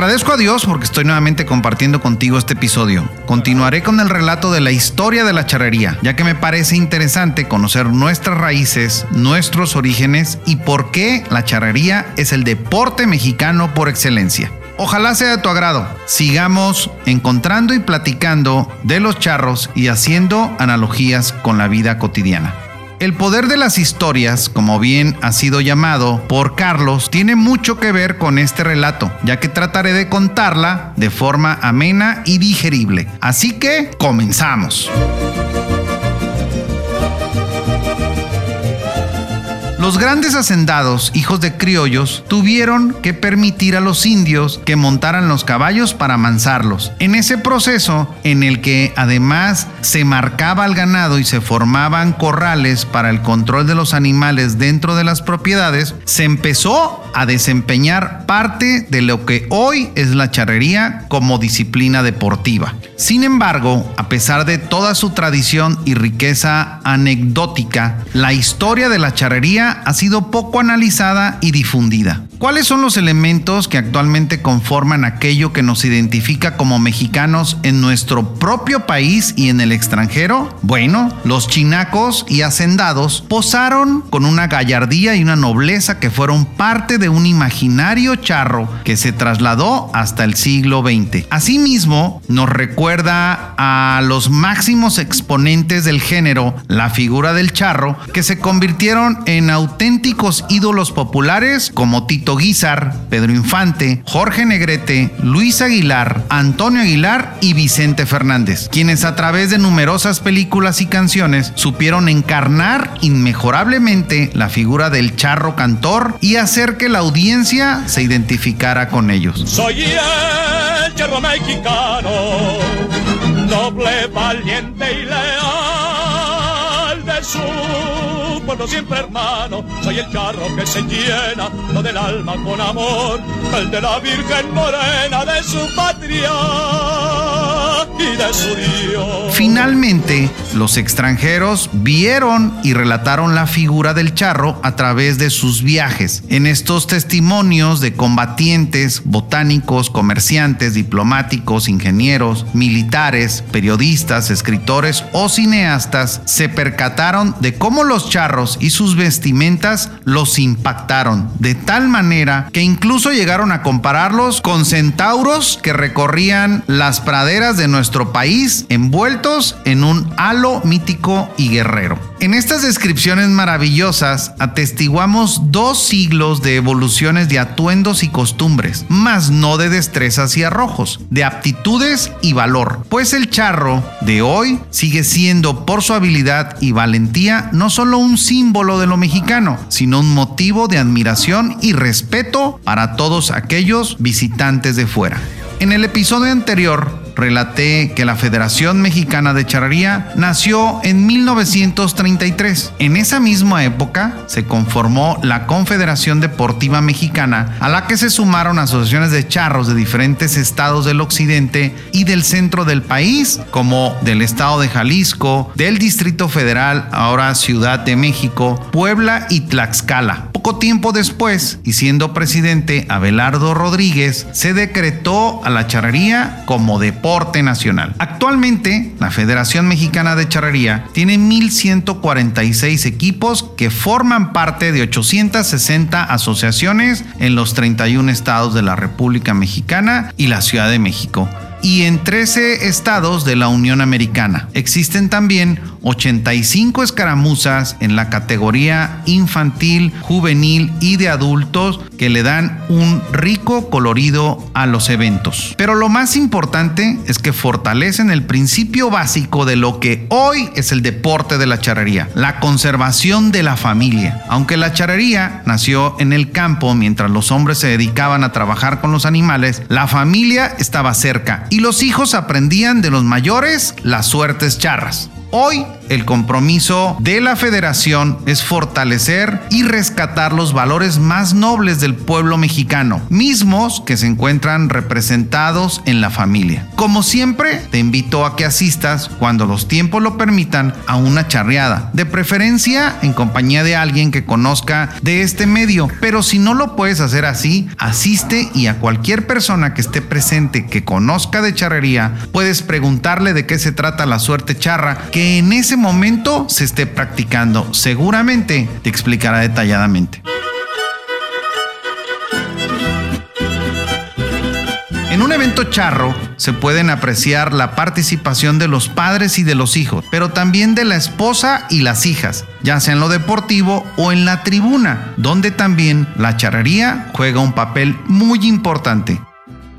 Agradezco a Dios porque estoy nuevamente compartiendo contigo este episodio. Continuaré con el relato de la historia de la charrería, ya que me parece interesante conocer nuestras raíces, nuestros orígenes y por qué la charrería es el deporte mexicano por excelencia. Ojalá sea de tu agrado. Sigamos encontrando y platicando de los charros y haciendo analogías con la vida cotidiana. El poder de las historias, como bien ha sido llamado por Carlos, tiene mucho que ver con este relato, ya que trataré de contarla de forma amena y digerible. Así que, comenzamos. Los grandes hacendados, hijos de criollos, tuvieron que permitir a los indios que montaran los caballos para amansarlos. En ese proceso, en el que además se marcaba al ganado y se formaban corrales para el control de los animales dentro de las propiedades, se empezó a desempeñar parte de lo que hoy es la charrería como disciplina deportiva. Sin embargo, a pesar de toda su tradición y riqueza anecdótica, la historia de la charrería ha sido poco analizada y difundida. ¿Cuáles son los elementos que actualmente conforman aquello que nos identifica como mexicanos en nuestro propio país y en el extranjero? Bueno, los chinacos y hacendados posaron con una gallardía y una nobleza que fueron parte de un imaginario charro que se trasladó hasta el siglo XX. Asimismo, nos recuerda a los máximos exponentes del género, la figura del charro, que se convirtieron en auténticos ídolos populares como Tito Guizar, Pedro Infante, Jorge Negrete, Luis Aguilar, Antonio Aguilar y Vicente Fernández, quienes a través de numerosas películas y canciones supieron encarnar inmejorablemente la figura del charro cantor y hacer que la audiencia se identificara con ellos. Soy el charro mexicano, noble, valiente y leal su pueblo siempre hermano. Soy el carro que se llena, lo del alma con amor, el de la Virgen Morena de su patria y de su Dios. Finalmente, los extranjeros vieron y relataron la figura del charro a través de sus viajes. En estos testimonios de combatientes, botánicos, comerciantes, diplomáticos, ingenieros, militares, periodistas, escritores o cineastas, se percataron de cómo los charros y sus vestimentas los impactaron, de tal manera que incluso llegaron a compararlos con centauros que recorrían las praderas de nuestro país envueltos en un halo mítico y guerrero. En estas descripciones maravillosas atestiguamos dos siglos de evoluciones de atuendos y costumbres, mas no de destrezas y arrojos, de aptitudes y valor, pues el charro de hoy sigue siendo por su habilidad y valentía no solo un símbolo de lo mexicano, sino un motivo de admiración y respeto para todos aquellos visitantes de fuera. En el episodio anterior relaté que la Federación Mexicana de Charrería nació en 1933. En esa misma época se conformó la Confederación Deportiva Mexicana, a la que se sumaron asociaciones de charros de diferentes estados del occidente y del centro del país, como del estado de Jalisco, del Distrito Federal, ahora Ciudad de México, Puebla y Tlaxcala. Poco tiempo después, y siendo presidente Abelardo Rodríguez, se decretó a la charrería como nacional. Actualmente, la Federación Mexicana de Charrería tiene 1.146 equipos que forman parte de 860 asociaciones en los 31 estados de la República Mexicana y la Ciudad de México y en 13 estados de la Unión Americana. Existen también 85 escaramuzas en la categoría infantil, juvenil y de adultos que le dan un rico colorido a los eventos. Pero lo más importante es que fortalecen el principio básico de lo que hoy es el deporte de la charrería, la conservación de la familia. Aunque la charrería nació en el campo mientras los hombres se dedicaban a trabajar con los animales, la familia estaba cerca y los hijos aprendían de los mayores las suertes charras. Hoy el compromiso de la federación es fortalecer y rescatar los valores más nobles del pueblo mexicano, mismos que se encuentran representados en la familia. Como siempre, te invito a que asistas cuando los tiempos lo permitan a una charreada, de preferencia en compañía de alguien que conozca de este medio, pero si no lo puedes hacer así, asiste y a cualquier persona que esté presente que conozca de charrería, puedes preguntarle de qué se trata la suerte charra que en ese momento se esté practicando. Seguramente te explicará detalladamente. En un evento charro se pueden apreciar la participación de los padres y de los hijos, pero también de la esposa y las hijas, ya sea en lo deportivo o en la tribuna, donde también la charrería juega un papel muy importante.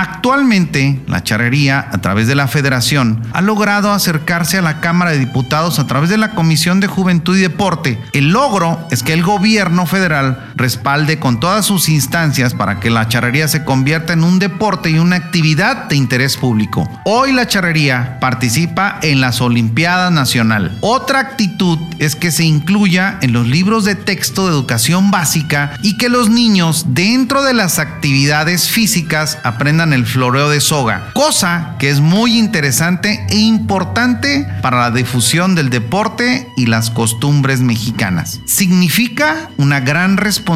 Actualmente, la charrería, a través de la federación, ha logrado acercarse a la Cámara de Diputados a través de la Comisión de Juventud y Deporte. El logro es que el gobierno federal respalde con todas sus instancias para que la charrería se convierta en un deporte y una actividad de interés público. Hoy la charrería participa en las Olimpiadas Nacional. Otra actitud es que se incluya en los libros de texto de educación básica y que los niños dentro de las actividades físicas aprendan el floreo de soga, cosa que es muy interesante e importante para la difusión del deporte y las costumbres mexicanas. Significa una gran responsabilidad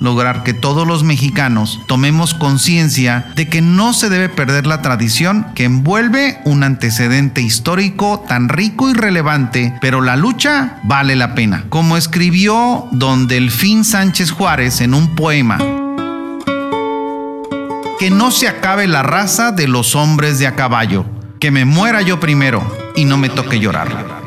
lograr que todos los mexicanos tomemos conciencia de que no se debe perder la tradición que envuelve un antecedente histórico tan rico y relevante, pero la lucha vale la pena. Como escribió don Delfín Sánchez Juárez en un poema, que no se acabe la raza de los hombres de a caballo, que me muera yo primero y no me toque llorar.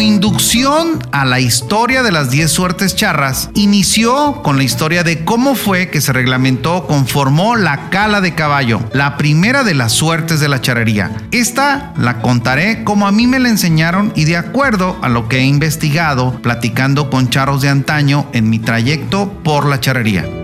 Inducción a la historia de las 10 suertes charras, inició con la historia de cómo fue que se reglamentó, conformó la cala de caballo, la primera de las suertes de la charrería. Esta la contaré como a mí me la enseñaron y de acuerdo a lo que he investigado platicando con charros de antaño en mi trayecto por la charrería.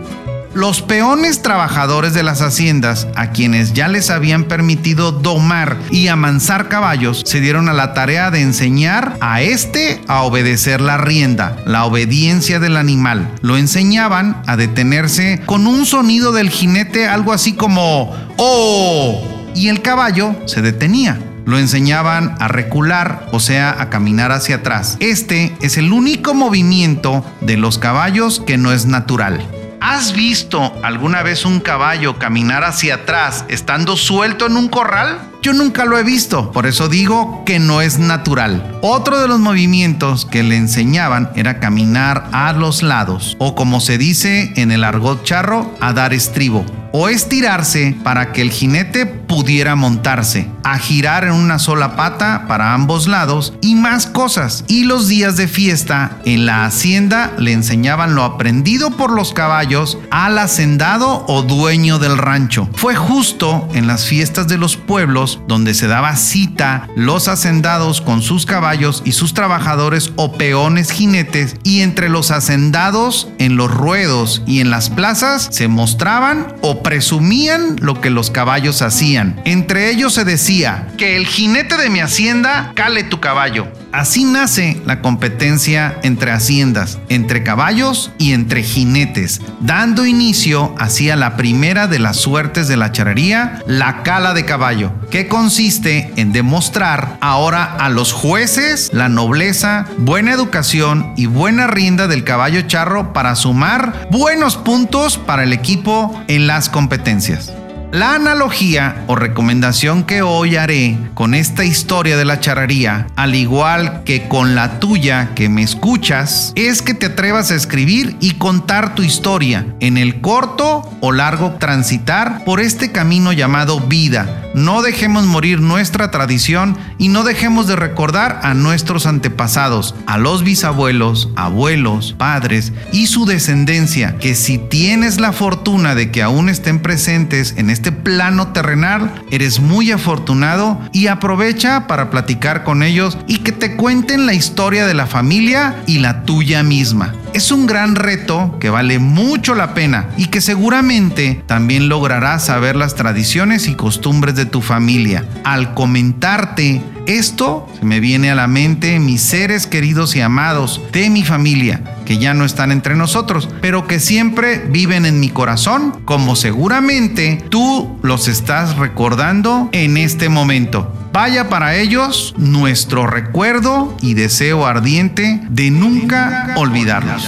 Los peones trabajadores de las haciendas, a quienes ya les habían permitido domar y amansar caballos, se dieron a la tarea de enseñar a este a obedecer la rienda, la obediencia del animal. Lo enseñaban a detenerse con un sonido del jinete, algo así como ¡Oh! Y el caballo se detenía lo enseñaban a recular, o sea, a caminar hacia atrás. Este es el único movimiento de los caballos que no es natural. ¿Has visto alguna vez un caballo caminar hacia atrás estando suelto en un corral? Yo nunca lo he visto, por eso digo que no es natural. Otro de los movimientos que le enseñaban era caminar a los lados, o como se dice en el argot charro, a dar estribo o estirarse para que el jinete pudiera montarse, a girar en una sola pata para ambos lados y más cosas. Y los días de fiesta en la hacienda le enseñaban lo aprendido por los caballos al hacendado o dueño del rancho. Fue justo en las fiestas de los pueblos donde se daba cita los hacendados con sus caballos y sus trabajadores o peones jinetes y entre los hacendados en los ruedos y en las plazas se mostraban o presumían lo que los caballos hacían. Entre ellos se decía, que el jinete de mi hacienda cale tu caballo. Así nace la competencia entre haciendas, entre caballos y entre jinetes, dando inicio hacia la primera de las suertes de la charrería, la cala de caballo, que consiste en demostrar ahora a los jueces la nobleza, buena educación y buena rienda del caballo charro para sumar buenos puntos para el equipo en las competencias. La analogía o recomendación que hoy haré con esta historia de la charrería, al igual que con la tuya que me escuchas, es que te atrevas a escribir y contar tu historia en el corto o largo transitar por este camino llamado vida. No dejemos morir nuestra tradición y no dejemos de recordar a nuestros antepasados, a los bisabuelos, abuelos, padres y su descendencia, que si tienes la fortuna de que aún estén presentes en este plano terrenal, eres muy afortunado y aprovecha para platicar con ellos y que te cuenten la historia de la familia y la tuya misma. Es un gran reto que vale mucho la pena y que seguramente también lograrás saber las tradiciones y costumbres de tu familia. Al comentarte esto, se me viene a la mente mis seres queridos y amados de mi familia que ya no están entre nosotros, pero que siempre viven en mi corazón, como seguramente tú los estás recordando en este momento. Vaya para ellos nuestro recuerdo y deseo ardiente de nunca olvidarlos.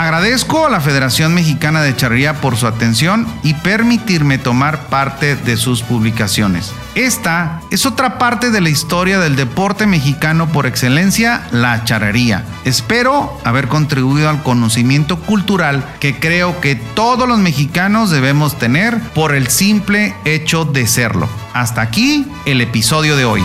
Agradezco a la Federación Mexicana de Charrería por su atención y permitirme tomar parte de sus publicaciones. Esta es otra parte de la historia del deporte mexicano por excelencia, la charrería. Espero haber contribuido al conocimiento cultural que creo que todos los mexicanos debemos tener por el simple hecho de serlo. Hasta aquí el episodio de hoy.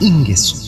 Ingesu.